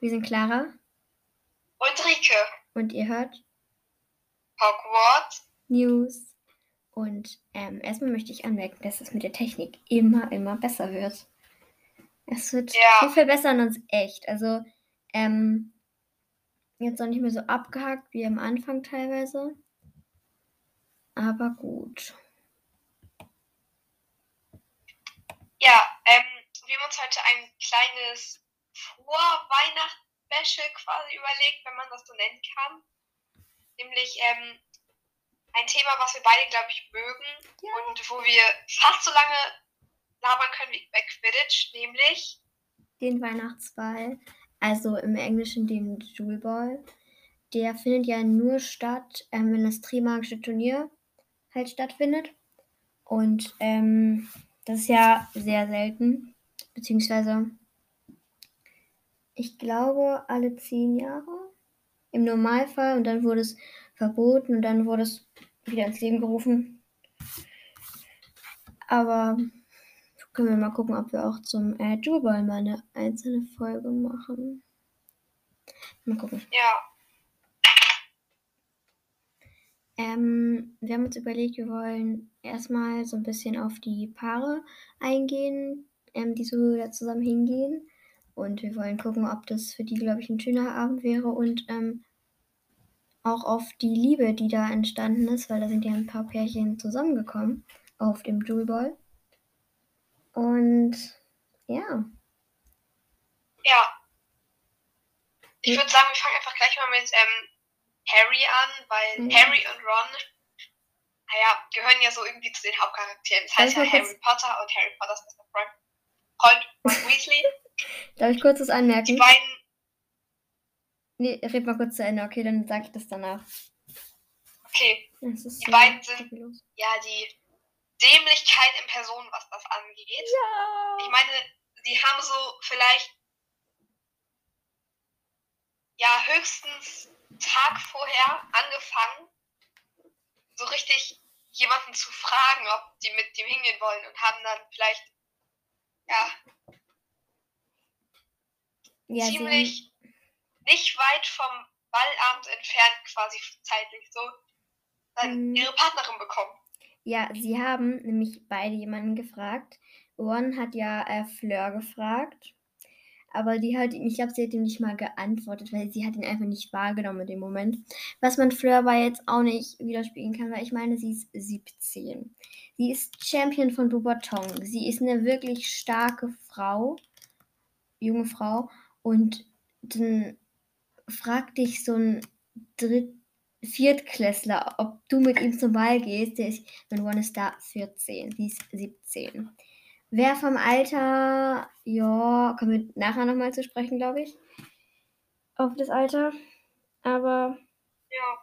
Wir sind Clara und Rike. und ihr hört Hogwarts. News. Und ähm, erstmal möchte ich anmerken, dass es mit der Technik immer, immer besser wird. Es wird Ja. wir verbessern uns echt. Also ähm, jetzt noch nicht mehr so abgehackt wie am Anfang teilweise. Aber gut. Ja, ähm, wir haben uns heute ein kleines Vorweihnachts-Special quasi überlegt, wenn man das so nennen kann. Nämlich ähm, ein Thema, was wir beide, glaube ich, mögen Ja. und wo wir fast so lange labern können wie bei Quidditch, nämlich Den Weihnachtsball, also im Englischen den Jewel Ball, der findet ja nur statt, ähm, wenn das Trimagische Turnier halt stattfindet. Und ähm, das ist ja sehr selten, beziehungsweise ich glaube alle zehn Jahre im Normalfall und dann wurde es verboten und dann wurde es wieder ins Leben gerufen. Aber können wir mal gucken, ob wir auch zum äh, Jewel Ball mal eine einzelne Folge machen. Mal gucken. ja, Ähm, wir haben uns überlegt, wir wollen erstmal so ein bisschen auf die Paare eingehen, ähm, die so da zusammen hingehen. Und wir wollen gucken, ob das für die, glaube ich, ein schöner Abend wäre und ähm, auch auf die Liebe, die da entstanden ist, weil da sind ja ein paar Pärchen zusammengekommen auf dem Jewel Ball. Und ja, ja. Ich würde sagen, wir fangen einfach gleich mal mit ähm, Harry an, weil Ja. Harry und Ron, naja, gehören ja so irgendwie zu den Hauptcharakteren. Das heißt ja Harry Potter und Harry Potters bester Freund, Freund Ron Weasley. Darf ich kurz was Die anmerken? beiden, Nee, red mal kurz zu Ende, okay, dann sag ich das danach. okay, Das ist Die so beiden sind- hobbylos. ja, die Dämlichkeit in Person, was das angeht. Ja. Ich meine, die haben so vielleicht ja höchstens Tag vorher angefangen, so richtig jemanden zu fragen, ob die mit dem hingehen wollen und haben dann vielleicht ja ja, ziemlich nicht weit vom Ballabend entfernt quasi zeitlich so dann Mhm. ihre Partnerin bekommen. ja, sie haben nämlich beide jemanden gefragt. Ron hat ja äh, Fleur gefragt, aber die hat, ich glaube, sie hat ihm nicht mal geantwortet, weil sie hat ihn einfach nicht wahrgenommen in dem Moment. Was man Fleur aber jetzt auch nicht widerspiegeln kann, weil ich meine, sie ist 17. Sie ist Champion von Beaubaton. Sie ist eine wirklich starke Frau, junge Frau. Und dann fragt dich so ein Dritt Viertklässler, ob du mit ihm zum Ball gehst. Der ist, mein One ist da 14, sie ist 17. Wer vom Alter, ja, kommen wir nachher nochmal zu sprechen, glaube ich. Auf das Alter. Aber Ja.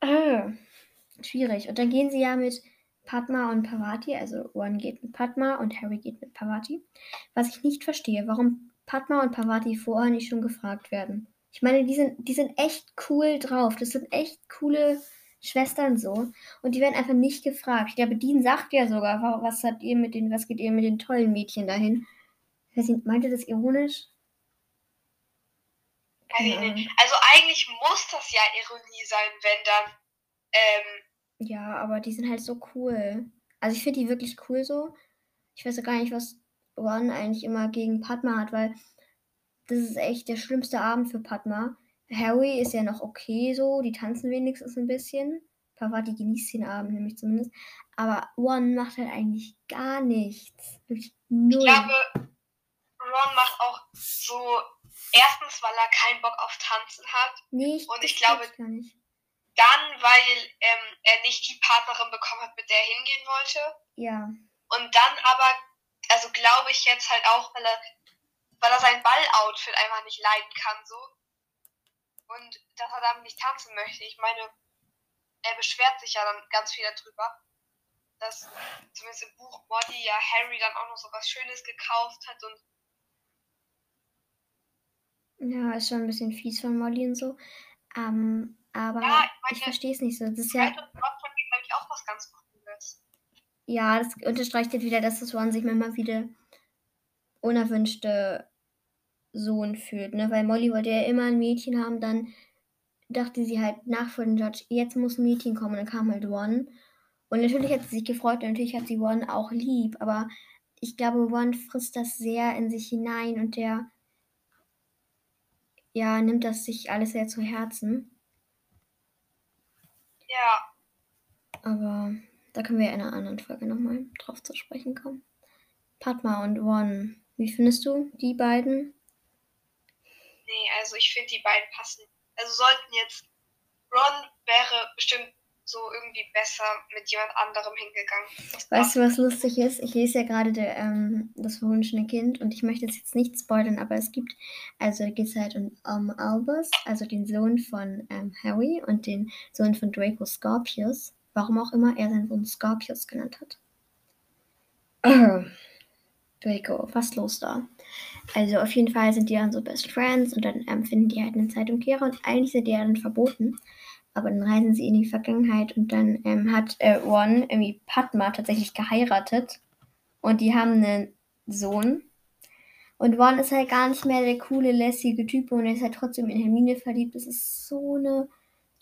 äh, schwierig. Und dann gehen sie ja mit Padma und Parvati, also Ron geht mit Padma und Harry geht mit Parvati. Was ich nicht verstehe, warum Padma und Parvati vorher nicht schon gefragt werden. Ich meine, die sind, die sind echt cool drauf. Das sind echt coole Schwestern so. Und die werden einfach nicht gefragt. Ich glaube, Dean sagt ja sogar, wa- was hat ihr mit den, was geht ihr mit den tollen Mädchen dahin? Nicht, meint ihr das ironisch? Ahnung. Also eigentlich muss das ja Ironie sein, wenn dann ähm, Ja, aber die sind halt so cool. Also ich finde die wirklich cool so. Ich weiß ja gar nicht, was Ron eigentlich immer gegen Padma hat, weil das ist echt der schlimmste Abend für Padma. Harry ist ja noch okay so, die tanzen wenigstens ein bisschen. Parvati genießt den Abend nämlich zumindest. Aber Ron macht halt eigentlich gar nichts. Wirklich null. Ich glaube, Ron macht auch so, erstens, weil er keinen Bock auf Tanzen hat, nee, ich, und ich glaube- glaub gar nicht. dann, weil ähm, er nicht die Partnerin bekommen hat, mit der er hingehen wollte, Ja, und dann aber, also glaube ich jetzt halt auch, weil er, weil er sein Balloutfit einfach nicht leiden kann, so, und dass er dann nicht tanzen möchte. Ich meine, er beschwert sich ja dann ganz viel darüber, dass zumindest im Buch Molly ja Harry dann auch noch so was Schönes gekauft hat und ja, ist schon ein bisschen fies von Molly und so. Ähm, aber Ja, ich ich verstehe es nicht so. Das ist ja, ich, auch was ganz Cooles. Ja, das unterstreicht jetzt wieder, dass das One sich manchmal wieder unerwünschte Sohn fühlt, ne? Weil Molly wollte ja immer ein Mädchen haben, dann dachte sie halt nach vor den George, jetzt muss ein Mädchen kommen, und dann kam halt One. Und natürlich hat sie sich gefreut und natürlich hat sie One auch lieb, aber ich glaube, One frisst das sehr in sich hinein und der ja, nimmt das sich alles sehr zu Herzen. Ja. Aber da können wir in einer anderen Folge nochmal drauf zu sprechen kommen. Padma und One, wie findest du die beiden? Nee, also ich finde die beiden passen. Also sollten jetzt Ron wäre bestimmt so irgendwie besser mit jemand anderem hingegangen. Weißt du, was lustig ist? Ich lese ja gerade der, ähm, das verwunschene Kind und ich möchte es jetzt nicht spoilern, aber es gibt, also da geht es halt um, um Albus, also den Sohn von ähm, Harry und den Sohn von Draco Scorpius. Warum auch immer er seinen Sohn Scorpius genannt hat. Draco, was los da? Also auf jeden Fall sind die dann so Best Friends und dann ähm, finden die halt eine Zeitumkehrer und eigentlich sind die ja dann verboten aber dann reisen sie in die Vergangenheit und dann ähm, hat äh, Ron irgendwie Padma tatsächlich geheiratet und die haben einen Sohn. Und Ron ist halt gar nicht mehr der coole, lässige Typ und er ist halt trotzdem in Hermine verliebt. Das ist so eine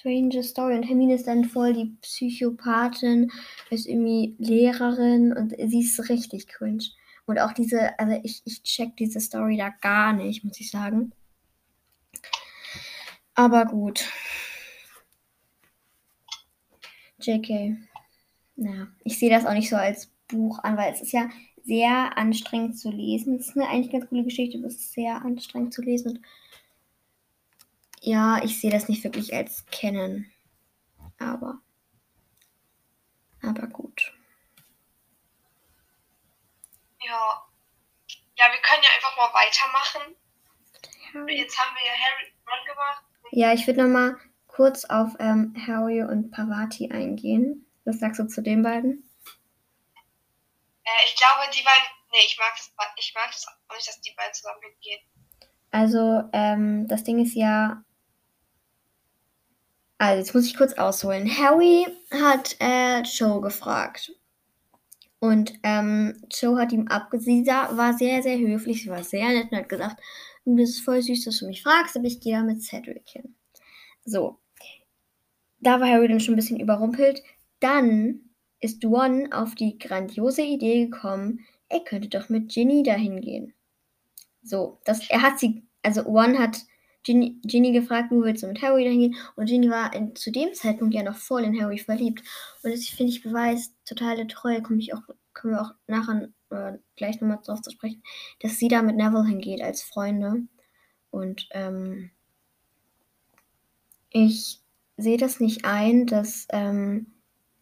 strange Story. Und Hermine ist dann voll die Psychopathin, ist irgendwie Lehrerin und sie ist richtig cringe. Und auch diese, also ich, ich check diese Story da gar nicht, muss ich sagen. Aber gut. JK. Ja, ich sehe das auch nicht so als Buch an, weil es ist ja sehr anstrengend zu lesen. Es ist eine eigentlich ganz coole Geschichte, aber es ist sehr anstrengend zu lesen. Und ja, ich sehe das nicht wirklich als Kennen. Aber. Aber gut. Ja. Ja, wir können ja einfach mal weitermachen. Jetzt haben wir ja Harry Run gemacht. Ja, ich würde nochmal kurz auf ähm, Harry und Parvati eingehen. Was sagst du zu den beiden? Äh, ich glaube, die beiden. Nee, ich mag das, ich mag das auch nicht, dass die beiden zusammen hingehen. Also, ähm, das Ding ist ja. Also, jetzt muss ich kurz ausholen. Harry hat äh, Joe gefragt. Und ähm, Joe hat ihm abgesehen, war sehr, sehr höflich, sie war sehr nett und hat gesagt, du bist voll süß, dass du mich fragst, aber ich gehe da mit Cedric hin. So, da war Harry dann schon ein bisschen überrumpelt. Dann ist Ron auf die grandiose Idee gekommen, er könnte doch mit Ginny dahin gehen. So, das, er hat sie, also Ron hat Ginny, Ginny gefragt, wo willst du mit Harry dahin gehen? Und Ginny war in, zu dem Zeitpunkt ja noch voll in Harry verliebt. Und das finde ich beweist totale Treue, komme ich auch, können wir auch nachher äh, gleich nochmal drauf zu sprechen, dass sie da mit Neville hingeht als Freunde. Und ähm, ich sehe das nicht ein, dass ähm,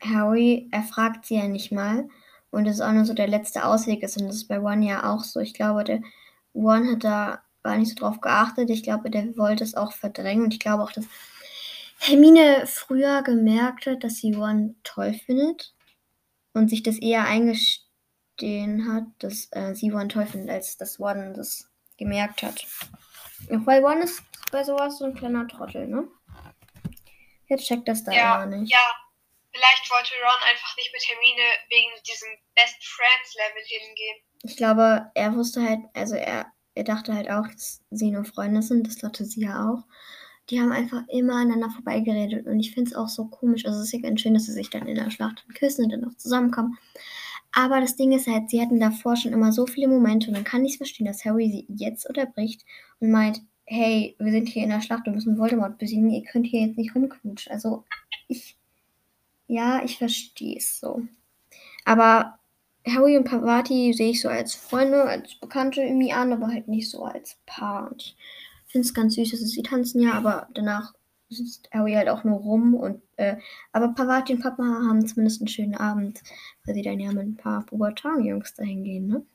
Harry, er fragt sie ja nicht mal und es auch nur so der letzte Ausweg ist und das ist bei One ja auch so. Ich glaube, der One hat da gar nicht so drauf geachtet. Ich glaube, der wollte es auch verdrängen und ich glaube auch, dass Hermine früher gemerkt hat, dass sie One toll findet und sich das eher eingestehen hat, dass äh, sie One toll findet, als dass One das gemerkt hat. Weil One ist bei sowas so ein kleiner Trottel, ne? Jetzt checkt das da ja, immer nicht. Ja, vielleicht wollte Ron einfach nicht mit Hermine wegen diesem Best Friends Level hingehen. Ich glaube, er wusste halt, also er, er dachte halt auch, dass sie nur Freunde sind. Das dachte sie ja auch. Die haben einfach immer aneinander vorbeigeredet und ich finde es auch so komisch. Also es ist ja ganz schön, dass sie sich dann in der Schlacht küssen und dann auch zusammenkommen. Aber das Ding ist halt, sie hatten davor schon immer so viele Momente und dann kann ich es verstehen, dass Harry sie jetzt unterbricht und meint, hey, wir sind hier in der Schlacht und müssen Voldemort besiegen, ihr könnt hier jetzt nicht rumknutschen. Also, ich, ja, ich verstehe es so. Aber Harry und Pavati sehe ich so als Freunde, als Bekannte irgendwie an, aber halt nicht so als Paar. Und ich finde es ganz süß, dass sie tanzen ja, aber danach sitzt Harry halt auch nur rum und, äh, aber Pavati und Papa haben zumindest einen schönen Abend, weil sie dann ja mit ein paar Pubertan-Jungs dahin gehen, ne?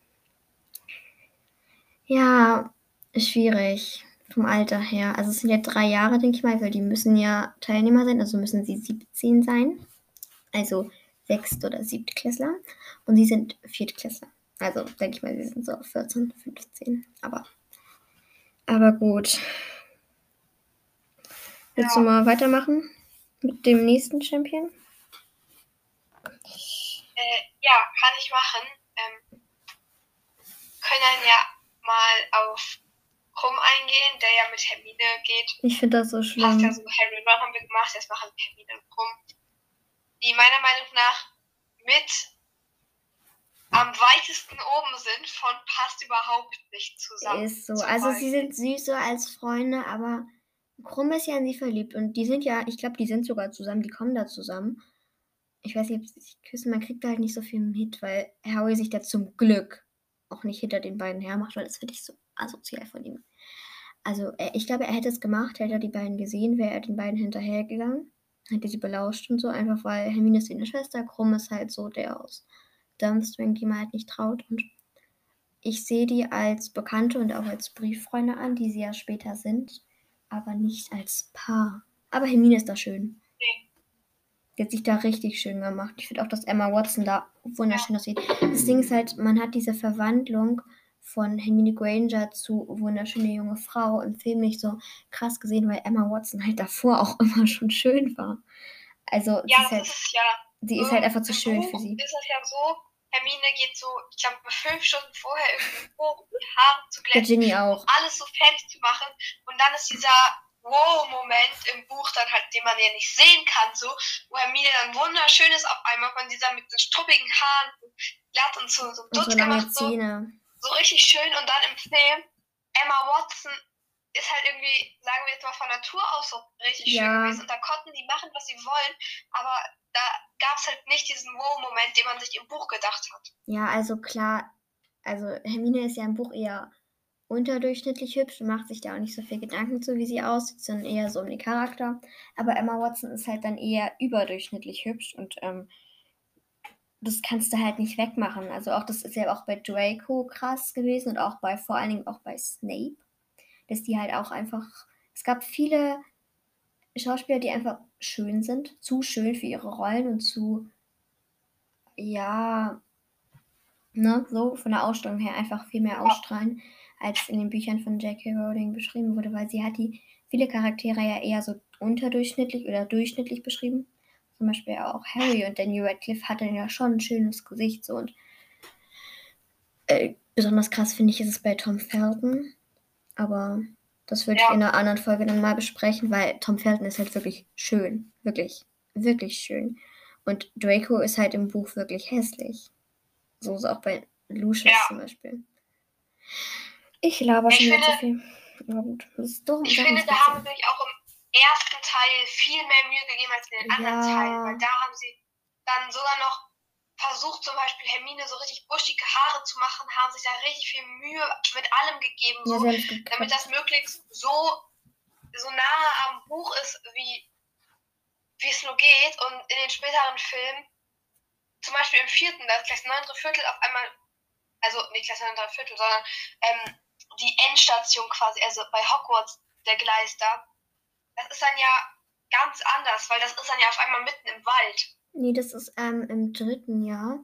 Ja, schwierig vom Alter her. Also es sind ja drei Jahre, denke ich mal, weil die müssen ja Teilnehmer sein, also müssen sie 17 sein. Also Sechst- oder Siebtklässler. Und sie sind Viertklässler. Also denke ich mal, sie sind so 14, 15. Aber, aber gut. Willst ja. du mal weitermachen mit dem nächsten Champion? Äh, ja, kann ich machen. Ähm, können ja mal auf Krumm eingehen, der ja mit Hermine geht. Ich finde das so schlimm. ja so, Harry und Ron haben wir gemacht, jetzt machen wir Hermine und Krumm. Die meiner Meinung nach mit am weitesten oben sind von passt überhaupt nicht zusammen. Ist so. Also sie sind süß so als Freunde, aber Krumm ist ja in sie verliebt und die sind ja, ich glaube, die sind sogar zusammen, die kommen da zusammen. Ich weiß nicht, ob sie sich küssen, man kriegt da halt nicht so viel mit, weil Harry sich da zum Glück auch nicht hinter den beiden hermacht, weil das finde ich so asozial von ihm. Also ich glaube, er hätte es gemacht, hätte er die beiden gesehen, wäre er den beiden hinterhergegangen, hätte sie belauscht und so, einfach weil Hermine ist seine Schwester, Krumm ist halt so der aus Durmstrang, die man halt nicht traut und ich sehe die als Bekannte und auch als Brieffreunde an, die sie ja später sind, aber nicht als Paar. Aber Hermine ist da schön. Nee. Die hat sich da richtig schön gemacht. Ich finde auch, dass Emma Watson da wunderschön aussieht. Das Ding ist halt, man hat diese Verwandlung von Hermine Granger zu wunderschöne junge Frau im Film nicht so krass gesehen, weil Emma Watson halt davor auch immer schon schön war. Also sie Ja, ist halt, ist ja. sie ist so halt einfach zu schön Buch für sie. ist es ja so, Hermine geht so, ich glaube, fünf Stunden vorher irgendwie hoch, um die Haare zu glätten, Ginny auch. alles so fertig zu machen. Und dann ist dieser Wow-Moment im Buch dann halt, den man ja nicht sehen kann, so, wo Hermine dann wunderschön ist auf einmal von dieser mit den struppigen Haaren, so glatt und so, so Und so Dutz lange gemacht, so, Zähne. So richtig schön. Und dann im Film, Emma Watson ist halt irgendwie, sagen wir jetzt mal von Natur aus so richtig Ja. schön gewesen. Und da konnten die machen, was sie wollen, aber da gab es halt nicht diesen Wow-Moment, den man sich im Buch gedacht hat. Ja, also klar, also Hermine ist ja im Buch eher unterdurchschnittlich hübsch und macht sich da auch nicht so viel Gedanken zu, wie sie aussieht, sondern eher so um den Charakter. Aber Emma Watson ist halt dann eher überdurchschnittlich hübsch und ähm, das kannst du halt nicht wegmachen. Also auch das ist ja auch bei Draco krass gewesen und auch bei, vor allen Dingen auch bei Snape, dass die halt auch einfach, es gab viele Schauspieler, die einfach schön sind, zu schön für ihre Rollen und zu, ja, ne, so von der Ausstellung her einfach viel mehr ausstrahlen, als in den Büchern von J.K. Rowling beschrieben wurde, weil sie hat die viele Charaktere ja eher so unterdurchschnittlich oder durchschnittlich beschrieben. Zum Beispiel auch Harry und Daniel Radcliffe hatten ja schon ein schönes Gesicht so und äh, besonders krass finde ich ist es bei Tom Felton, aber das würde ich Ja. in einer anderen Folge dann mal besprechen, weil Tom Felton ist halt wirklich schön, wirklich, wirklich schön. Und Draco ist halt im Buch wirklich hässlich. So ist auch bei Lucius Ja. zum Beispiel. Ich laber Ich schon wieder zu viel. Aber gut, das ist dumm. Ich finde, da haben sich auch im ersten Teil viel mehr Mühe gegeben als in den anderen Ja. Teilen, weil da haben sie dann sogar noch versucht, zum Beispiel Hermine so richtig buschige Haare zu machen, haben sich da richtig viel Mühe mit allem gegeben, Ja, so, haben's damit das möglichst so, so nahe am Buch ist, wie wie es nur geht. Und in den späteren Filmen, zum Beispiel im vierten, da ist gleich neun Viertel auf einmal, also nicht gleich neun Viertel, sondern ähm, die Endstation quasi, also bei Hogwarts, der Gleis da, das ist dann ja ganz anders, weil das ist dann ja auf einmal mitten im Wald. Nee, das ist ähm, im dritten Jahr.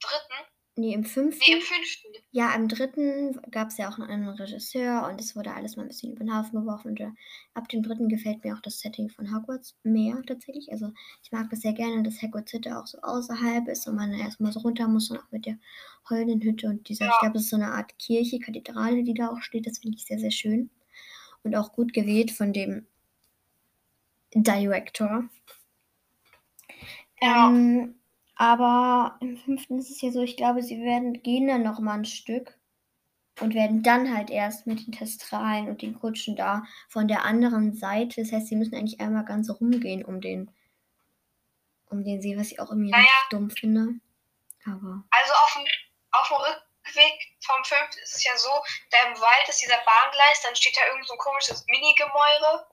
Dritten? Nee, im fünften. Nee, im fünften. Ja, im dritten gab es ja auch einen anderen Regisseur und es wurde alles mal ein bisschen über den Haufen geworfen. Und äh, ab dem dritten gefällt mir auch das Setting von Hogwarts mehr tatsächlich. Also ich mag das sehr gerne, dass Hogwarts Hütte auch so außerhalb ist und man erstmal so runter muss und auch mit der heulenden Hütte und dieser, Ja. ich glaube, das ist so eine Art Kirche, Kathedrale, die da auch steht. Das finde ich sehr, sehr schön. Und auch gut gewählt von dem Director. Ja. Ähm, aber im fünften ist es ja so, ich glaube, sie werden gehen dann noch mal ein Stück und werden dann halt erst mit den Testralen und den Kutschen da von der anderen Seite. Das heißt, sie müssen eigentlich einmal ganz rumgehen um den um den See, was ich auch irgendwie Naja. dumm finde. Aber Also auf dem, auf dem Rückweg vom fünften ist es ja so, da im Wald ist dieser Bahngleis, dann steht da irgend so ein komisches Mini-Gemäuer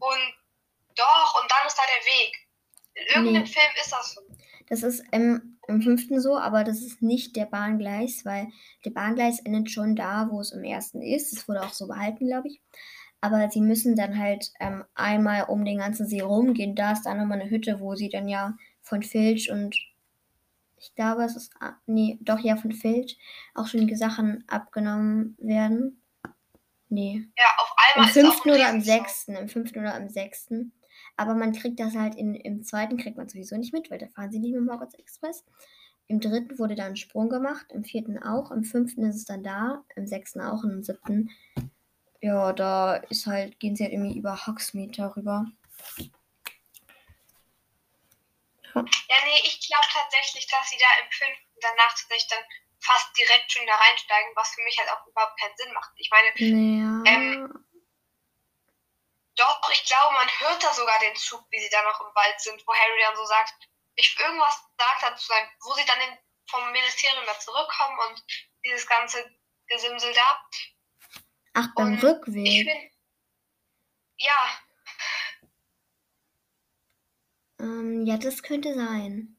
und doch, und dann ist da der Weg. In irgendeinem Nee. Film ist das so. Das ist im, im fünften so, aber das ist nicht der Bahngleis, weil der Bahngleis endet schon da, wo es im ersten ist. Das wurde auch so behalten, glaube ich. Aber sie müssen dann halt ähm, einmal um den ganzen See rumgehen. Da ist dann nochmal eine Hütte, wo sie dann ja von Filch und ich glaube, es ist, ah, nee, doch ja von Filch auch schon die Sachen abgenommen werden. Nee, Ja, auf im einmal auch fünften oder am sechsten, im fünften oder am sechsten. Aber man kriegt das halt in, im zweiten kriegt man sowieso nicht mit, weil da fahren sie nicht mit dem Hogwarts Express. Im dritten wurde dann ein Sprung gemacht, im vierten auch, im fünften ist es dann da, im sechsten auch und im siebten, ja, da ist halt, gehen sie halt irgendwie über Hogsmeade darüber. Ja, nee, ich glaube tatsächlich, dass sie da im fünften danach tatsächlich dann fast direkt schon da reinsteigen, was für mich halt auch überhaupt keinen Sinn macht. Ich meine, Ja. Ähm, doch, ich glaube, man hört da sogar den Zug, wie sie da noch im Wald sind, wo Harry dann so sagt, ich irgendwas sagt dazu sein, wo sie dann in, vom Ministerium da zurückkommen und dieses ganze Gesimsel da. Ach, beim und Ich Rückweg. bin, ja, Ähm, ja, das könnte sein.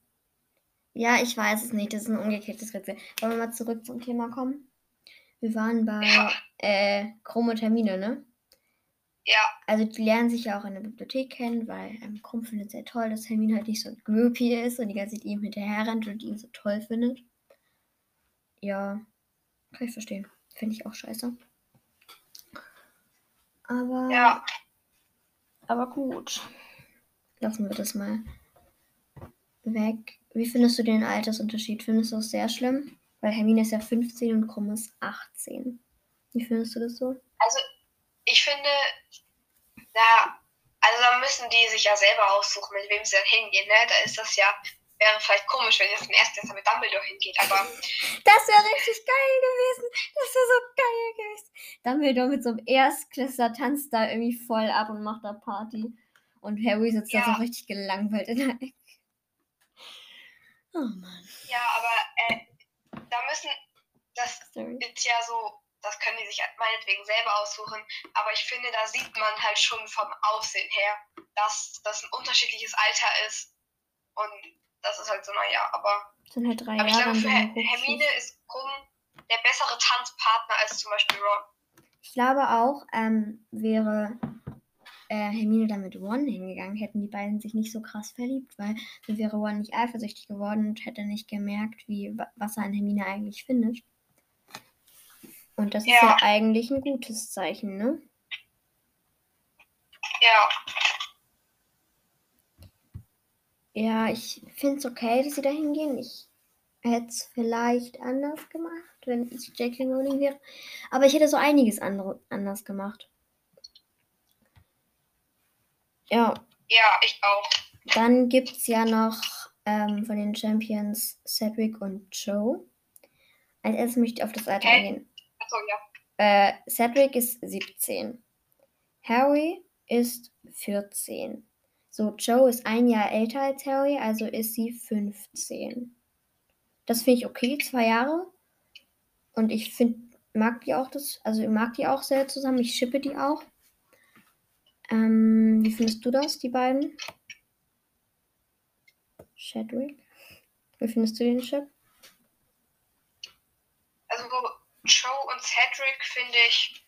Ja, ich weiß es nicht. Das ist ein umgekehrtes Rätsel. Wollen wir mal zurück zum Thema kommen? Wir waren bei Ja. äh, Hermine, ne? ja, Also die lernen sich ja auch in der Bibliothek kennen, weil ähm, Krumm findet sehr toll, dass Hermine halt nicht so ein Groupie ist und die ganze Zeit ihm hinterher rennt und ihn so toll findet. Ja, kann ich verstehen. Finde ich auch scheiße. Aber, ja. aber gut. Lassen wir das mal weg. Wie findest du den Altersunterschied? Findest du das sehr schlimm? Weil Hermine ist ja 15 und Krumm ist 18. Wie findest du das so? Also, ich finde, da, also da müssen die sich ja selber aussuchen, mit wem sie dann hingehen, ne? Da ist das ja, wäre vielleicht komisch, wenn jetzt ein Erstklässler mit Dumbledore hingeht, aber Das wäre richtig geil gewesen. Das wäre so geil gewesen. Dumbledore mit so einem Erstklässler tanzt da irgendwie voll ab und macht da Party. Und Harry sitzt da Ja. so richtig gelangweilt in der Ecke. Oh Mann. ja, aber äh, da müssen, das Sorry. ist ja so, das können die sich meinetwegen selber aussuchen, aber ich finde, da sieht man halt schon vom Aussehen her, dass das ein unterschiedliches Alter ist und das ist halt so, naja, aber, sind halt drei aber ich Jahre. glaube, und für. Hermine ist Krumm der bessere Tanzpartner als zum Beispiel Ron. Ich glaube auch, ähm, wäre äh, Hermine dann mit Ron hingegangen, hätten die beiden sich nicht so krass verliebt, weil dann wäre Ron nicht eifersüchtig geworden und hätte nicht gemerkt, wie, wa- was er an Hermine eigentlich findet. Und das ist Ja. ja eigentlich ein gutes Zeichen, ne? Ja, Ja, ich finde es okay, dass sie da hingehen. Ich hätte es vielleicht anders gemacht, wenn ich J.K. Rowling wäre. Aber ich hätte so einiges andere, anders gemacht. Ja, ja, ich auch. dann gibt es ja noch ähm, von den Champions Cedric und Joe. Als erstes möchte ich auf das Alter Hä? eingehen. Achso, ja. Äh, Cedric ist 17. Harry ist 14. So, Joe ist ein Jahr älter als Harry, also ist sie 15. Das finde ich okay, zwei Jahre. Und ich finde, mag die auch das, also ich mag die auch sehr zusammen. Ich schippe die auch. Ähm, wie findest du das, die beiden? Chadwick? Wie findest du den Chip? Also Joe und Cedric finde ich,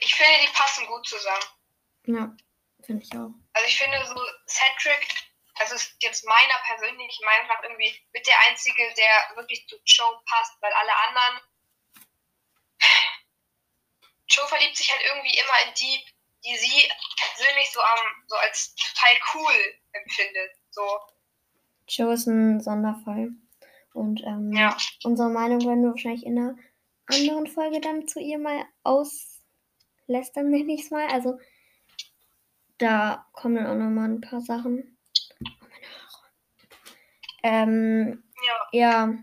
ich finde, die passen gut zusammen. Ja, finde ich auch. Also ich finde so Cedric, also ist jetzt meiner persönlichen Meinung nach irgendwie mit der einzige, der wirklich zu Joe passt, weil alle anderen Joe verliebt sich halt irgendwie immer in die, die sie persönlich so am so als total cool empfindet. So, Joe ist ein Sonderfall. Und ähm, ja. unsere Meinung werden wir wahrscheinlich in einer anderen Folge dann zu ihr mal auslästern, nenne ich es mal. Also da kommen dann auch nochmal ein paar Sachen. Oh, meine Haare. Ähm, Ja, ja,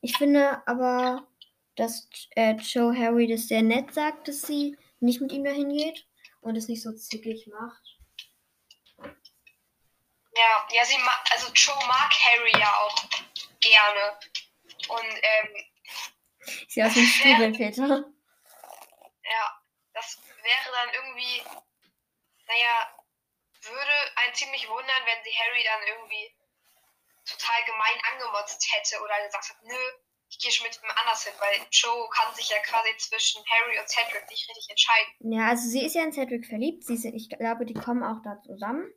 ich finde aber, dass äh, Joe Harry das sehr nett sagt, dass sie nicht mit ihm dahin geht und es nicht so zickig macht. ja, ja, sie ma also Joe mag Harry ja auch gerne. Und ähm, Sieht aus wie ein Struwelpeter. Ja, das wäre dann irgendwie, naja, würde einen ziemlich wundern, wenn sie Harry dann irgendwie total gemein angemotzt hätte oder gesagt hat, nö, ich gehe schon mit ihm anders hin, weil Joe kann sich ja quasi zwischen Harry und Cedric nicht richtig entscheiden. Ja, also sie ist ja in Cedric verliebt. Sie sind, ich glaube, die kommen auch da zusammen.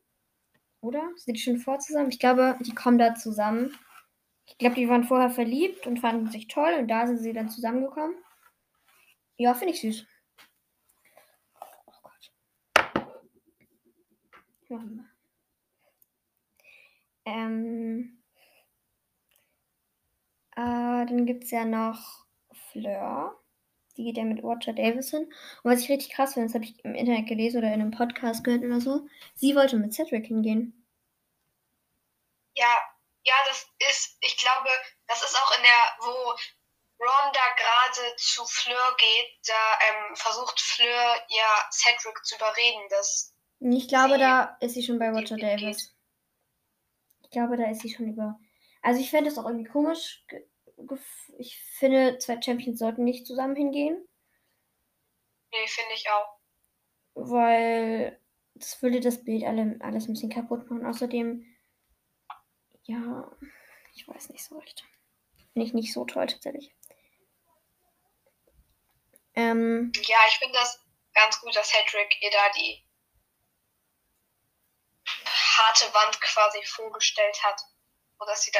Oder? Sind die schon vor zusammen? Ich glaube, die kommen da zusammen. Ich glaube, die waren vorher verliebt und fanden sich toll und da sind sie dann zusammengekommen. Ja, finde ich süß. Oh Gott. Machen wir. Ähm, Äh, dann gibt es ja noch Fleur. Die geht ja mit Roger Davison. Und was ich richtig krass finde, das habe ich im Internet gelesen oder in einem Podcast gehört oder so. Sie wollte mit Cedric hingehen. Ja, ja, das ist, ich glaube, das ist auch in der, wo Ron da gerade zu Fleur geht, da ähm, versucht Fleur ja Cedric zu überreden, dass. Ich glaube, da ist sie schon bei Roger Davis. Ich glaube, da ist sie schon über. Also ich fände es auch irgendwie komisch. Ich finde, zwei Champions sollten nicht zusammen hingehen. Nee, finde ich auch. Weil das würde das Bild alle, alles ein bisschen kaputt machen. Außerdem, ja, ich weiß nicht so recht. Finde ich nicht so toll tatsächlich. Ähm, ja, ich finde das ganz gut, dass Hedrick ihr da die harte Wand quasi vorgestellt hat. Und dass sie da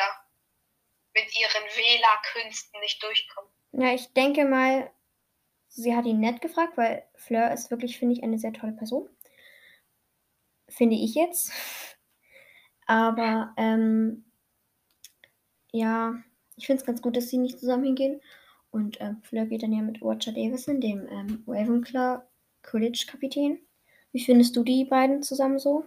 mit ihren Wählerkünsten nicht durchkommt. Ja, ich denke mal, sie hat ihn nett gefragt, weil Fleur ist wirklich, finde ich, eine sehr tolle Person. Finde ich jetzt. Aber, ähm, ja, ich finde es ganz gut, dass sie nicht zusammen hingehen. Und äh, Fleur geht dann ja mit Roger Davison, dem ähm, Ravenclaw Quidditch-Kapitän. Wie findest du die beiden zusammen so?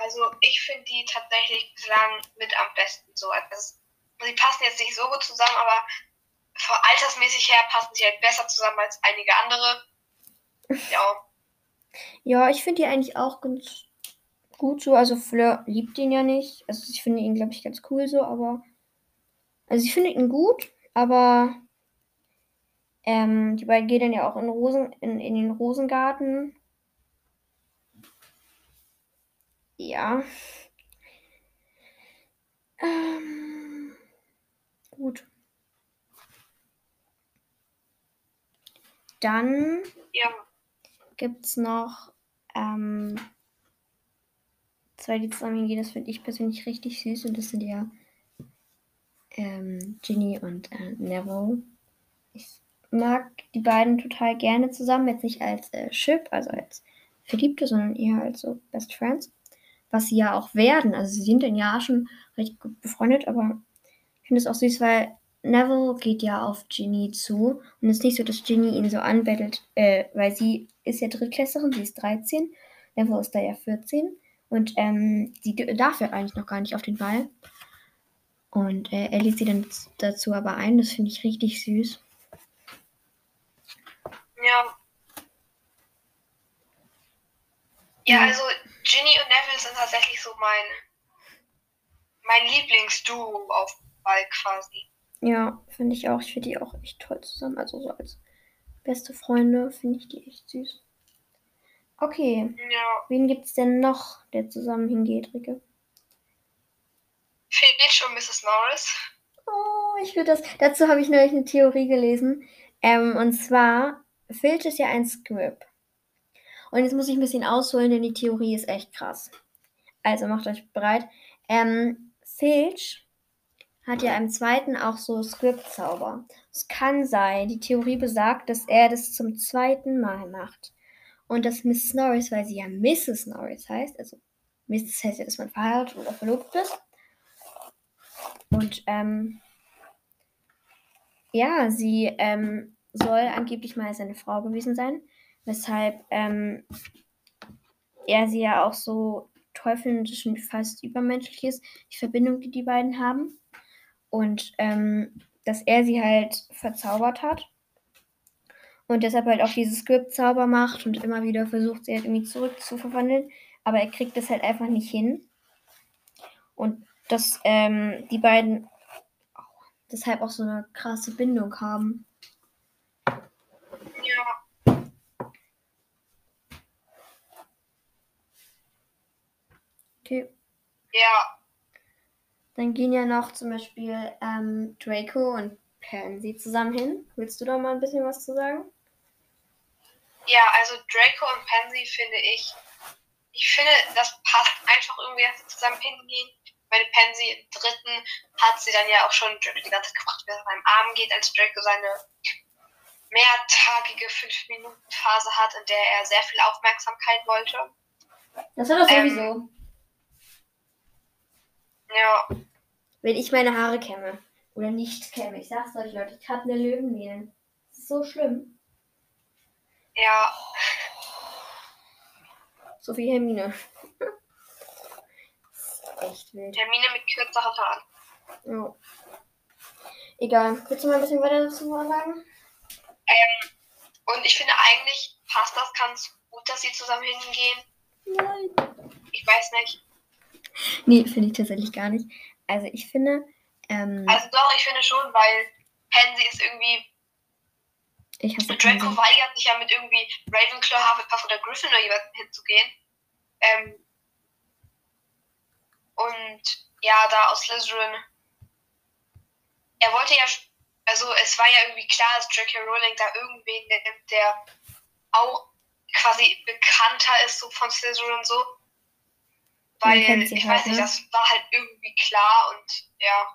Also ich finde die tatsächlich bislang mit am besten so. Also, sie passen jetzt nicht so gut zusammen, aber von altersmäßig her passen sie halt besser zusammen als einige andere. Ja. Ja, ich finde die eigentlich auch ganz gut so. Also Fleur liebt ihn ja nicht. Also ich finde ihn, glaube ich, ganz cool so, aber also ich finde ihn gut, aber ähm, die beiden gehen dann ja auch in, Rosen, in, in den Rosengarten. Ja. Ähm, gut. Dann ja. gibt es noch ähm, zwei, die zusammen hingehen. Das finde ich persönlich richtig süß und das sind ja ähm, Ginny und äh, Neville. Ich mag die beiden total gerne zusammen, jetzt nicht als äh, Ship, also als Verliebte, sondern eher als so Best Friends. Was sie ja auch werden. Also sie sind dann ja schon recht gut befreundet, aber ich finde es auch süß, weil Neville geht ja auf Ginny zu und es ist nicht so, dass Ginny ihn so anbettelt, äh, weil sie ist ja Drittklässlerin, sie ist 13, Neville ist da ja 14 und ähm, sie darf ja eigentlich noch gar nicht auf den Ball. Und äh, er lädt sie dann dazu aber ein. Das finde ich richtig süß. Ja. Ja, also Ginny und Neville sind tatsächlich so mein, mein Lieblingsduo auf Ball quasi. Ja, finde ich auch. Ich finde die auch echt toll zusammen. Also so als beste Freunde finde ich die echt süß. Okay. Ja. Wen gibt es denn noch, der zusammen hingeht, Ricke? Filch und Mrs. Norris. Oh, ich würde das. Dazu habe ich neulich eine Theorie gelesen. Ähm, und zwar, Filch ist ja ein Script. Und jetzt muss ich ein bisschen ausholen, denn die Theorie ist echt krass. Also macht euch bereit. Ähm, Filch hat ja im zweiten auch so Script-Zauber. Es kann sein, die Theorie besagt, dass er das zum zweiten Mal macht. Und dass Miss Norris, weil sie ja Mrs. Norris heißt, also Mrs. heißt ja, dass man verheiratet oder verlobt ist, und ähm, ja, sie ähm, soll angeblich mal seine Frau gewesen sein, weshalb ähm, er sie ja auch so teufelnd schon fast übermenschlich ist, die Verbindung, die die beiden haben. Und ähm, dass er sie halt verzaubert hat. Und deshalb halt auch dieses Script-Zauber macht und immer wieder versucht, sie halt irgendwie zurück zu verwandeln. Aber er kriegt das halt einfach nicht hin. Und dass ähm, die beiden deshalb auch so eine krasse Bindung haben. Ja. Okay. Ja. Dann gehen ja noch zum Beispiel ähm, Draco und Pansy zusammen hin. Willst du da mal ein bisschen was zu sagen? Ja, also Draco und Pansy finde ich, ich finde, das passt einfach irgendwie, dass sie zusammen hingehen meine Pansy im dritten hat sie dann ja auch schon Draco die ganze Zeit gefragt, wer beim Arm geht, als Draco seine mehrtagige 5-Minuten-Phase hat, in der er sehr viel Aufmerksamkeit wollte. Das war doch sowieso. Ähm, ja. wenn ich meine Haare kämme. Oder nicht kämme. Ich sag's euch, Leute, ich habe eine Löwenmähne. Das ist so schlimm. Ja. So viel Hermine. das ist echt wild. Termine mit kürzeren Haaren. Ja. Egal. Willst du mal ein bisschen weiter dazu sagen? Ähm, und ich finde eigentlich passt das ganz gut, dass sie zusammen hingehen. Nein. Ich weiß nicht. Nee, finde ich tatsächlich gar nicht. Also ich finde, ähm, Also doch, ich finde schon, weil Pansy ist irgendwie. ich hasse Draco Pansy. weigert sich ja mit irgendwie Ravenclaw, Hufflepuff oder Gryffindor jemanden hinzugehen. Ähm, und ja, da aus Slytherin. Er wollte ja, also es war ja irgendwie klar, dass J.K. Rowling da irgendwen nimmt, der auch quasi bekannter ist so von Slytherin und so. Weil, ich halt, weiß nicht, ne? das war halt irgendwie klar und ja.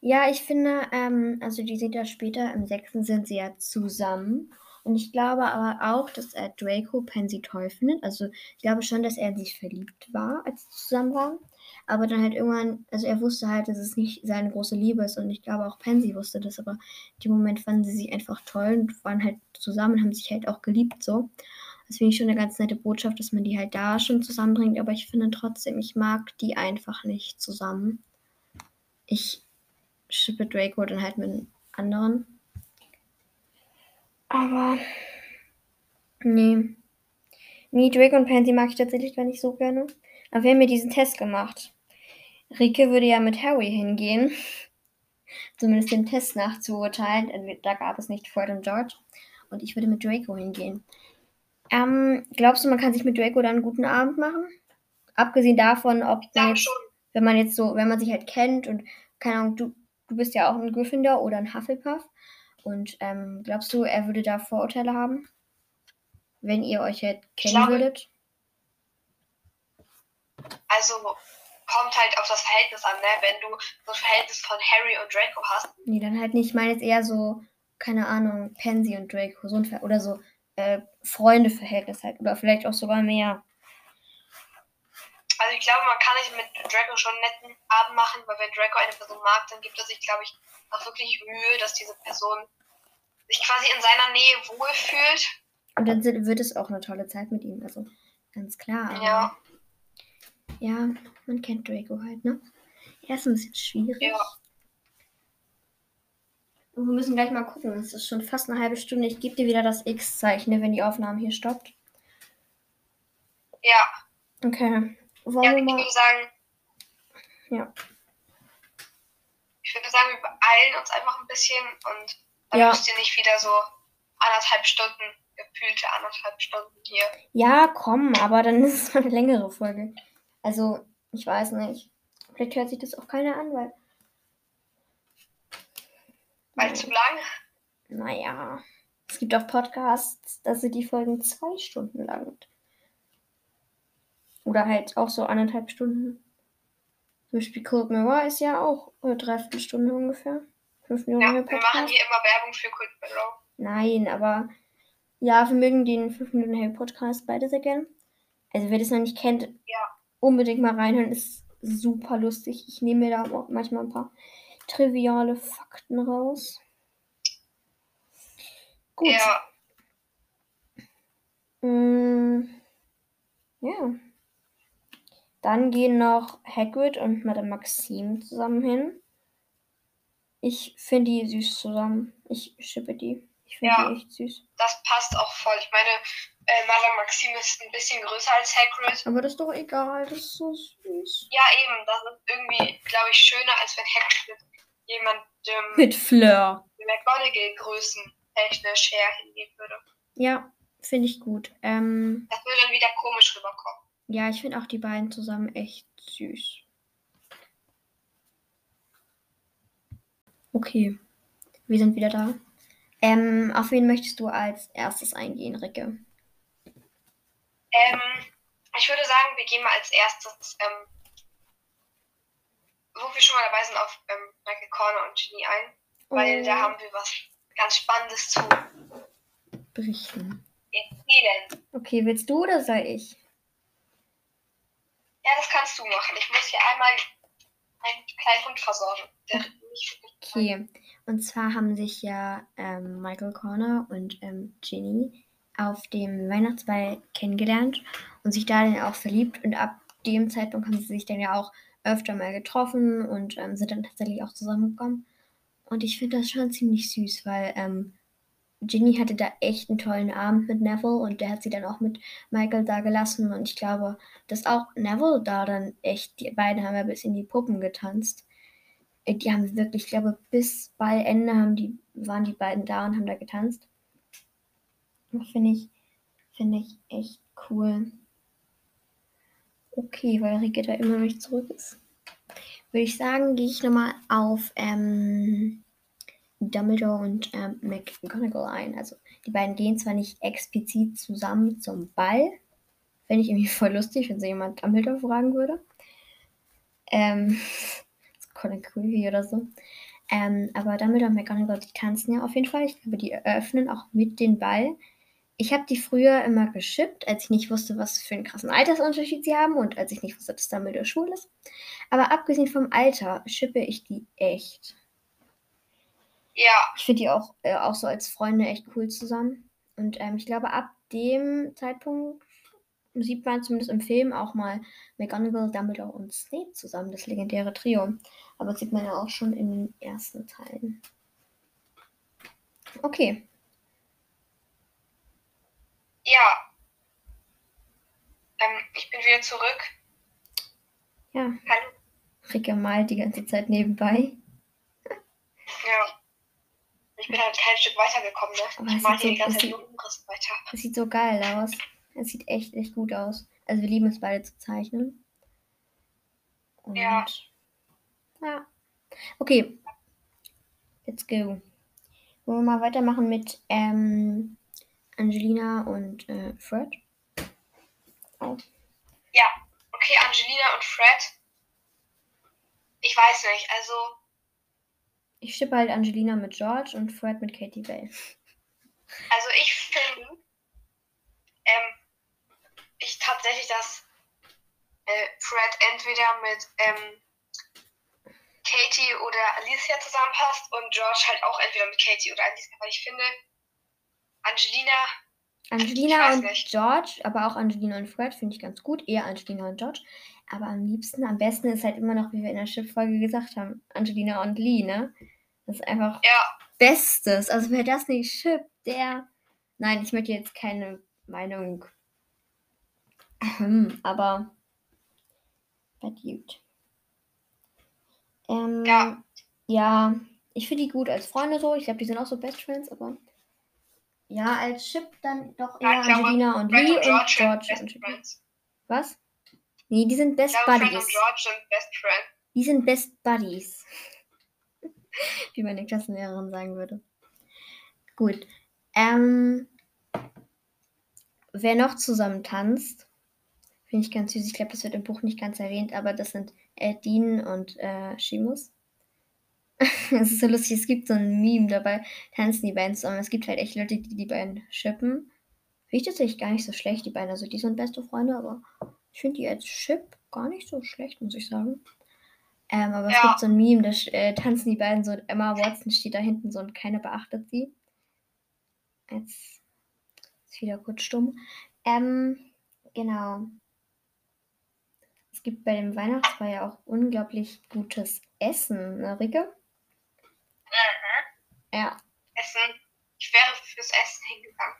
Ja, ich finde, ähm, also die sind ja später, im sechsten sind sie ja zusammen. Und ich glaube aber auch, dass er Draco Pansy toll findet. Also ich glaube schon, dass er in sich verliebt war, als sie zusammen waren. Aber dann halt irgendwann, also er wusste halt, dass es nicht seine große Liebe ist. Und ich glaube auch Pansy wusste das. Aber in dem Moment fanden sie sich einfach toll und waren halt zusammen und haben sich halt auch geliebt so. Das finde ich schon eine ganz nette Botschaft, dass man die halt da schon zusammenbringt. Aber ich finde trotzdem, ich mag die einfach nicht zusammen. Ich schippe Draco dann halt mit anderen. Aber. Nee. Nee, Draco und Pansy mag ich tatsächlich gar nicht so gerne. Aber wir haben ja diesen Test gemacht. Rike würde ja mit Harry hingehen. Zumindest den Test nachzuurteilen. Da gab es nicht Fred und George. Und ich würde mit Draco hingehen. Ähm, glaubst du, man kann sich mit Draco dann einen guten Abend machen? Abgesehen davon, ob man jetzt wenn man jetzt so, wenn man sich halt kennt und keine Ahnung, du, du bist ja auch ein Gryffindor oder ein Hufflepuff. Und ähm, glaubst du, er würde da Vorurteile haben? Wenn ihr euch halt kennen glaube- würdet? Also kommt halt auf das Verhältnis an, ne? Wenn du so ein Verhältnis von Harry und Draco hast, Nee, dann halt nicht. Ich meine jetzt eher so, keine Ahnung, Pansy und Draco, so ein Ver oder so äh, Freunde-Verhältnis halt. Oder vielleicht auch sogar mehr. also ich glaube, man kann nicht mit Draco schon einen netten Abend machen, weil wenn Draco eine Person mag, dann gibt er sich, glaube ich, auch wirklich Mühe, dass diese Person sich quasi in seiner Nähe wohlfühlt. Und dann wird es auch eine tolle Zeit mit ihm. Also ganz klar. Ja. ja, man kennt Draco halt, ne? Er ist ein bisschen schwierig. Ja. Wir müssen gleich mal gucken. Es ist schon fast eine halbe Stunde. Ich gebe dir wieder das X-Zeichen, ne, wenn die Aufnahme hier stoppt. Ja, Okay. Wollen ja wir ich würde sagen, Ja. ich würde sagen, wir beeilen uns einfach ein bisschen und dann Ja. müsst ihr nicht wieder so anderthalb Stunden, gefühlte anderthalb Stunden hier. Ja, komm, aber dann ist es eine längere Folge. Also, ich weiß nicht. Vielleicht hört sich das auch keiner an, weil. Weil zu lang. Naja. Es gibt auch Podcasts, da sind die Folgen zwei Stunden lang. Oder halt auch so anderthalb Stunden. Zum Beispiel Cold Mirror ist ja auch eine Dreiviertelstunde ungefähr. Fünf Minuten Ja, wir machen hier immer Werbung für Quick Mirror. Nein, aber ja, wir mögen den 5 Minuten Harry Podcast beide sehr gern. Also wer das noch nicht kennt, Ja. unbedingt mal reinhören. Ist super lustig. Ich nehme mir da manchmal ein paar triviale Fakten raus. Gut. Ja, Mm, ja. Dann gehen noch Hagrid und Madame Maxime zusammen hin. Ich finde die süß zusammen. Ich schippe die. Ich finde Ja. die echt süß. das passt auch voll. Ich meine, äh, Madame Maxime ist ein bisschen größer als Hagrid. Aber das ist doch egal. Das ist so süß. Ja, eben, das ist irgendwie, glaube ich, schöner, als wenn Hagrid mit jemandem Mit Fleur. McGonagall Größen technisch herhingehen würde. Ja, finde ich gut. Ähm, Das würde dann wieder komisch rüberkommen. ja, ich finde auch die beiden zusammen echt süß. Okay, wir sind wieder da. Ähm, auf wen möchtest du als erstes eingehen, Ricke? Ähm, ich würde sagen, wir gehen mal als erstes, ähm, wo wir schon mal dabei sind, auf ähm, Michael Corner und Ginny ein, weil Oh. da haben wir was ganz Spannendes zu berichten. erzählen. Okay, willst du oder soll ich? Ja, das kannst du machen. Ich muss hier einmal einen kleinen Hund versorgen. Okay, und zwar haben sich ja ähm, Michael Corner und ähm, Ginny auf dem Weihnachtsball kennengelernt und sich da dann auch verliebt. Und ab dem Zeitpunkt haben sie sich dann ja auch öfter mal getroffen und ähm, sind dann tatsächlich auch zusammengekommen. Und ich finde das schon ziemlich süß, weil ähm, Ginny hatte da echt einen tollen Abend mit Neville und der hat sie dann auch mit Michael da gelassen. Und ich glaube, dass auch Neville da dann echt, die beiden haben ja bis in die Puppen getanzt. Äh, Die haben wirklich, ich glaube, bis Ballende haben die, waren die beiden da und haben da getanzt. Finde ich, finde ich echt cool. Okay, weil Rike da immer noch nicht zurück ist. Würde ich sagen, gehe ich nochmal auf ähm, Dumbledore und ähm, McGonagall ein. Also die beiden gehen zwar nicht explizit zusammen zum Ball. Fände ich irgendwie voll lustig, wenn so jemand Dumbledore fragen würde. Ähm, Colin Creevy oder so. Ähm, aber Dumbledore und McGonagall, die tanzen ja auf jeden Fall. Ich glaube, die eröffnen auch mit den Ball. Ich habe die früher immer geschippt, als ich nicht wusste, was für einen krassen Altersunterschied sie haben und als ich nicht wusste, dass Dumbledore schwul ist. Aber abgesehen vom Alter schippe ich die echt. Ja, Ich finde die auch, äh, auch so als Freunde echt cool zusammen. Und ähm, ich glaube, ab dem Zeitpunkt sieht man zumindest im Film auch mal McGonagall, Dumbledore und Snape zusammen, das legendäre Trio. Aber das sieht man ja auch schon in den ersten Teilen. Okay, ja. Ähm, ich bin wieder zurück. ja, Hallo. Rika malt die ganze Zeit nebenbei. Ja. Ich bin halt kein Stück weitergekommen, Aber ne? es Ich mal hier die so- ganze Zeit sieht- nur Umriss weiter. Es sieht so geil aus. Es sieht echt, echt gut aus. Also wir lieben es beide zu zeichnen. Und Ja. ja. Okay. Let's go. Wollen wir mal weitermachen mit ähm, Angelina und äh, Fred? Oh. Okay, Angelina und Fred. Ich weiß nicht, also Ich schippe halt Angelina mit George und Fred mit Katie Bell. Also ich finde, ähm, ich tatsächlich, dass äh, Fred entweder mit ähm, Katie oder Alicia zusammenpasst und George halt auch entweder mit Katie oder Alicia, weil ich finde, Angelina, Angelina und nicht. George, aber auch Angelina und Fred finde ich ganz gut. Eher Angelina und George. Aber am liebsten, am besten ist halt immer noch, wie wir in der Chip-Folge gesagt haben, Angelina und Lee, ne? Das ist einfach ja, Bestes. Also wer das nicht shippt, der. Nein, ich möchte jetzt keine Meinung. Aber. But gut. Ähm, Ja. Ja, ich finde die gut als Freunde so. Ich glaube, die sind auch so Best Friends, aber. Ja, als Chip dann doch eher glaube, Angelina und Fred Lee und und George George. sind und Friends. Was? Nee, die sind Best glaube, und Buddies. George sind Best. Die sind Best Buddies. Wie meine Klassenlehrerin sagen würde. Gut. Ähm, wer noch zusammen tanzt, finde ich ganz süß. Ich glaube, das wird im Buch nicht ganz erwähnt, aber das sind Dean und äh, Shimus. Es ist so lustig, es gibt so ein Meme, dabei tanzen die beiden zusammen. Es gibt halt echt Leute, die die beiden shippen. Finde ich tatsächlich gar nicht so schlecht, die beiden. Also die sind beste Freunde, aber ich finde die als Ship gar nicht so schlecht, muss ich sagen. Ähm, aber es Ja. gibt so ein Meme, da äh, tanzen die beiden so und Emma Watson steht da hinten so und keiner beachtet sie. Jetzt ist wieder kurz stumm. Ähm, genau. Es gibt bei dem Weihnachtsfeier ja auch unglaublich gutes Essen, ne, Rike? Ja. Essen. Ich wäre fürs Essen hingegangen.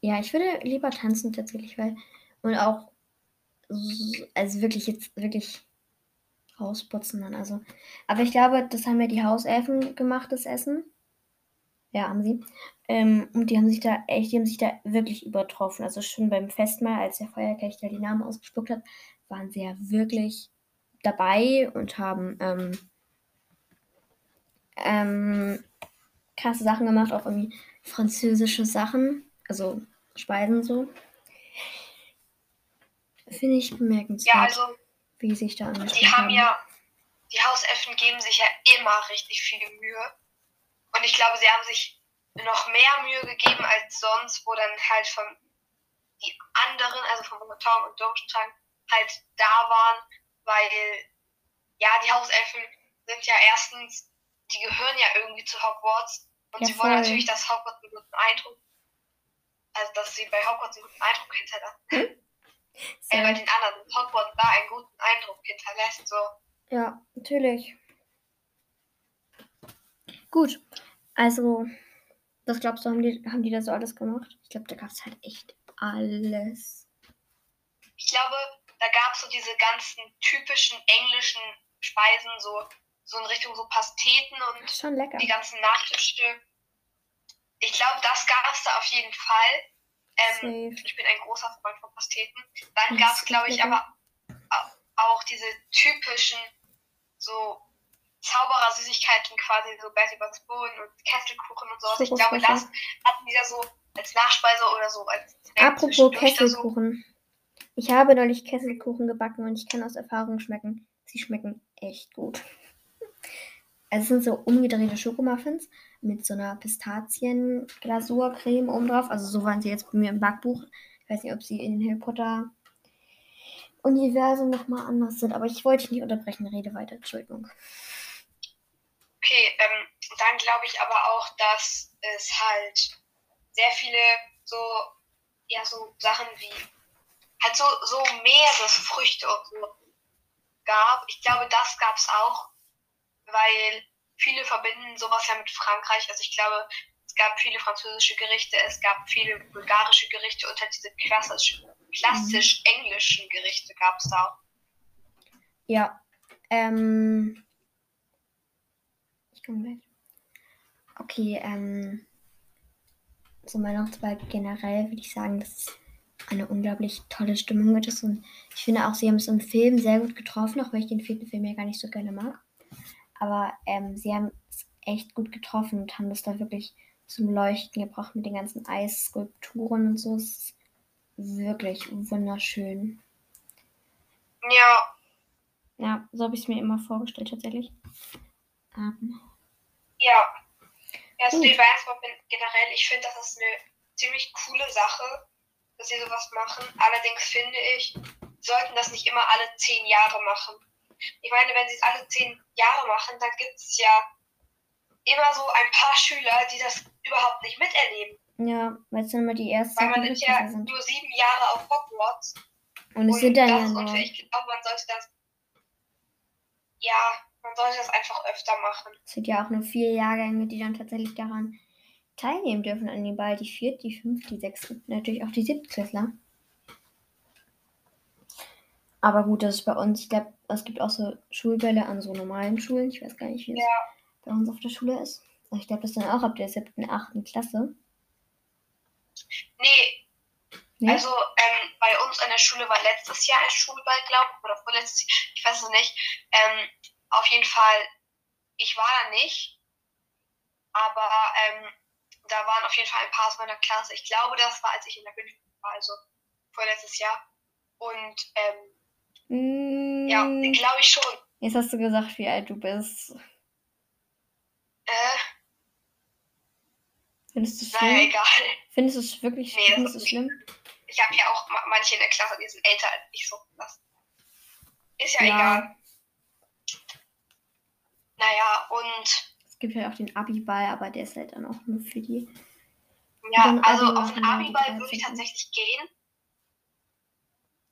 Ja, ich würde lieber tanzen tatsächlich, weil und auch also wirklich jetzt wirklich rausputzen dann also. Aber ich glaube, das haben ja die Hauselfen gemacht, das Essen. Ja, haben sie. Ähm, und die haben sich da echt, die haben sich da wirklich übertroffen. Also schon beim Festmahl, als der Feuerkelch da die Namen ausgespuckt hat, waren sie ja wirklich dabei und haben ähm, ähm, krasse Sachen gemacht, auch irgendwie französische Sachen, also Speisen so. Finde ich bemerkenswert, Ja, also wie sich da die angestellt haben haben. ja, die Hauselfen geben sich ja immer richtig viel Mühe. Und ich glaube, sie haben sich noch mehr Mühe gegeben als sonst, wo dann halt von die anderen, also von Tom und Durmstrang, halt da waren, weil ja, die Hauselfen sind ja erstens, die gehören ja irgendwie zu Hogwarts und Ja, sie wollen voll. natürlich, dass Hogwarts einen guten Eindruck, also dass sie bei Hogwarts einen guten Eindruck hinterlassen, äh, bei So. den anderen, Hogwarts da einen guten Eindruck hinterlässt, so. Ja, natürlich. Gut, also, was glaubst du, haben die, haben die da so alles gemacht? Ich glaube, da gab es halt echt alles. Ich glaube, da gab es so diese ganzen typischen englischen Speisen, so, so in Richtung so Pasteten und die ganzen Nachtische. Ich glaube, das gab es da auf jeden Fall. Ähm, ich bin ein großer Freund von Pasteten. Dann gab es, glaube ich, aber au- auch diese typischen so Zauberer-Süßigkeiten quasi, so Betty Bugs Bohnen und Kesselkuchen und sowas. Ich glaube, das hatten die da so als Nachspeise oder so als Apropos so. Kesselkuchen. Ich habe neulich Kesselkuchen gebacken und ich kann aus Erfahrung schmecken, sie schmecken echt gut. Also es sind so umgedrehte Schokomuffins mit so einer Pistazien-Glasurcreme oben drauf. Also so waren sie jetzt bei mir im Backbuch. Ich weiß nicht, ob sie in den Harry Potter Universum nochmal anders sind, aber ich wollte dich nicht unterbrechen. Rede weiter, Entschuldigung. Okay, ähm, dann glaube ich aber auch, dass es halt sehr viele so, ja, so Sachen wie halt so, so Meeresfrüchte und so gab. Ich glaube, das gab es auch, weil viele verbinden sowas ja mit Frankreich. Also ich glaube, es gab viele französische Gerichte, es gab viele bulgarische Gerichte und halt diese klassisch, klassisch englischen Gerichte gab es da auch. Ja, ähm. Ich komme gleich. Okay, ähm. So Weihnachtsball generell würde ich sagen, dass es eine unglaublich tolle Stimmung ist. Und ich finde auch, sie haben es im Film sehr gut getroffen, auch wenn ich den vierten Film ja gar nicht so gerne mag. Aber ähm, sie haben es echt gut getroffen und haben das da wirklich zum Leuchten gebracht mit den ganzen Eisskulpturen und so. Es ist wirklich wunderschön. Ja, Ja, so habe ich es mir immer vorgestellt tatsächlich. Ähm, Ja. Ja, also die Weihnachtsball bin- generell, ich finde, das ist eine ziemlich coole Sache, dass sie sowas machen. Allerdings finde ich, sollten das nicht immer alle zehn Jahre machen. Ich meine, wenn sie es alle zehn Jahre machen, dann gibt es ja immer so ein paar Schüler, die das überhaupt nicht miterleben. ja, weil es dann immer die ersten Weil man und ist ja sind. nur sieben Jahre auf Hogwarts. Und es und sind dann ja nur. unfair. Ich glaube, man sollte das, ja, man sollte das einfach öfter machen. Es sind ja auch nur vier Jahrgänge, die dann tatsächlich daran teilnehmen dürfen an den Ball. Die viert, die fünf, die sechs und natürlich auch die Siebtklässler. Aber gut, das ist bei uns, ich glaube, es gibt auch so Schulbälle an so normalen Schulen. Ich weiß gar nicht, wie es Ja. bei uns auf der Schule ist. Ich glaube, das ist dann auch ab der siebten, achten Klasse. Nee, Nee? Also ähm, bei uns an der Schule war letztes Jahr ein Schulball, glaube ich, oder vorletztes Jahr, ich weiß es nicht. Ähm, auf jeden Fall, ich war da nicht, aber ähm, da waren auf jeden Fall ein paar aus meiner Klasse. Ich glaube, das war, als ich in der fünften war, also vorletztes Jahr. Und ähm, ja, Mm, glaube ich schon. Jetzt hast du gesagt, wie alt du bist. Äh, Findest du es naja, schlimm? egal. Findest du es wirklich Nee, das findest es schlimm? Ich habe ja auch ma- manche in der Klasse, die sind älter als ich so. Das ist ja, Ja. egal. Naja, und Es gibt ja auch den Abi-Ball, aber der ist halt dann auch nur für die. Ja, also Abi auf den Abiball würde ich 13. tatsächlich gehen.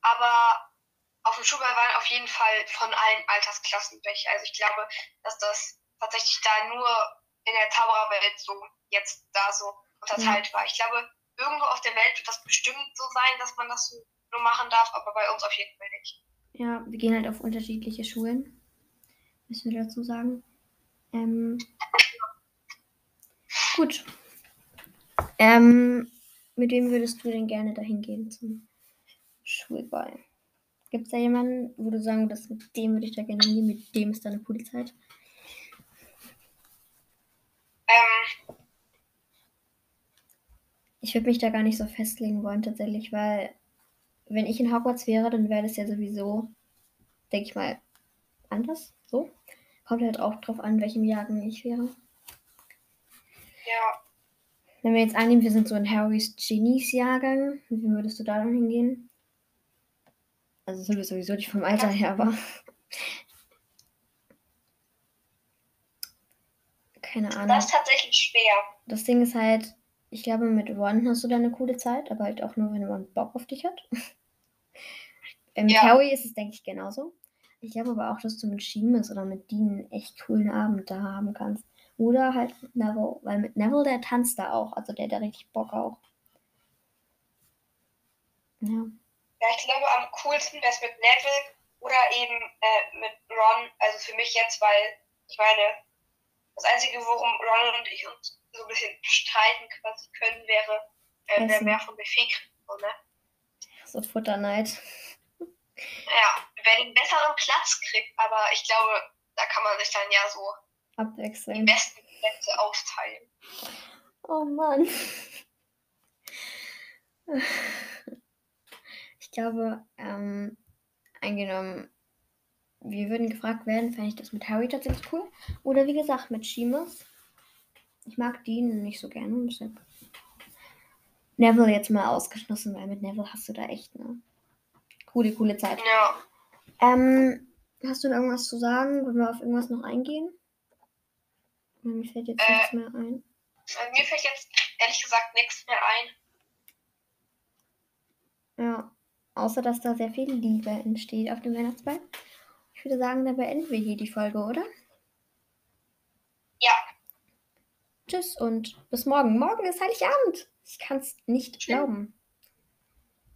Aber auf dem Schulball waren auf jeden Fall von allen Altersklassen welche. Also ich glaube, dass das tatsächlich da nur in der Zaubererwelt so jetzt da so unterteilt war. Ich glaube, irgendwo auf der Welt wird das bestimmt so sein, dass man das so nur machen darf, aber bei uns auf jeden Fall nicht. Ja, wir gehen halt auf unterschiedliche Schulen. Müssen wir dazu sagen. Ähm, gut. Ähm, mit wem würdest du denn gerne dahin gehen zum Schulball? Gibt es da jemanden, wo du sagen würdest, mit dem würde ich da gerne hingehen, mit dem ist da eine coole Zeit? Ähm, Ich würde mich da gar nicht so festlegen wollen, tatsächlich, weil wenn ich in Hogwarts wäre, dann wäre das ja sowieso, denke ich mal, anders. So. Kommt halt auch drauf an, welchem Jahrgang ich wäre. ja, Wenn wir jetzt annehmen, wir sind so in Harrys Genies Jahrgang, wem würdest du da dann hingehen? Also sind wir sowieso nicht vom Alter her, aber. Keine Ahnung. Das ist tatsächlich schwer. Das Ding ist halt, ich glaube, mit One hast du da eine coole Zeit, aber halt auch nur, wenn man Bock auf dich hat. Äh, mit ja. Carrie ist es, denke ich, genauso. Ich glaube aber auch, dass du mit Sheamus oder mit Dean einen echt coolen Abend da haben kannst. Oder halt mit Neville, weil mit Neville, der tanzt da auch. Also der hat da richtig Bock auch. Ja. Ja, ich glaube, am coolsten wäre es mit Neville oder eben äh, mit Ron. Also für mich jetzt, weil ich meine, das Einzige, worum Ron und ich uns so ein bisschen streiten quasi können, wäre, äh, wer mehr vom Buffet kriegt. So, ne? So Futterneid. Ja, wer den besseren Platz kriegt, aber ich glaube, da kann man sich dann ja so die Abwechseln. besten Plätze aufteilen. Oh Mann. Ich glaube, ähm, eingenommen, wir würden gefragt werden, fände ich das mit Harry tatsächlich cool. Oder wie gesagt, mit Seamus. Ich mag Dean nicht so gerne. Deshalb Neville jetzt mal ausgeschlossen, weil mit Neville hast du da echt eine coole, coole Zeit. Ja. Ähm, hast du da irgendwas zu sagen? Wollen wir auf irgendwas noch eingehen? Mir fällt jetzt Äh, nichts mehr ein. Äh, Mir fällt jetzt ehrlich gesagt nichts mehr ein. Ja, außer dass da sehr viel Liebe entsteht auf dem Weihnachtsball. Ich würde sagen, da beenden wir hier die Folge, oder? Ja. Tschüss und bis morgen. Morgen ist Heiligabend. Ich kann es nicht Tschüss. glauben.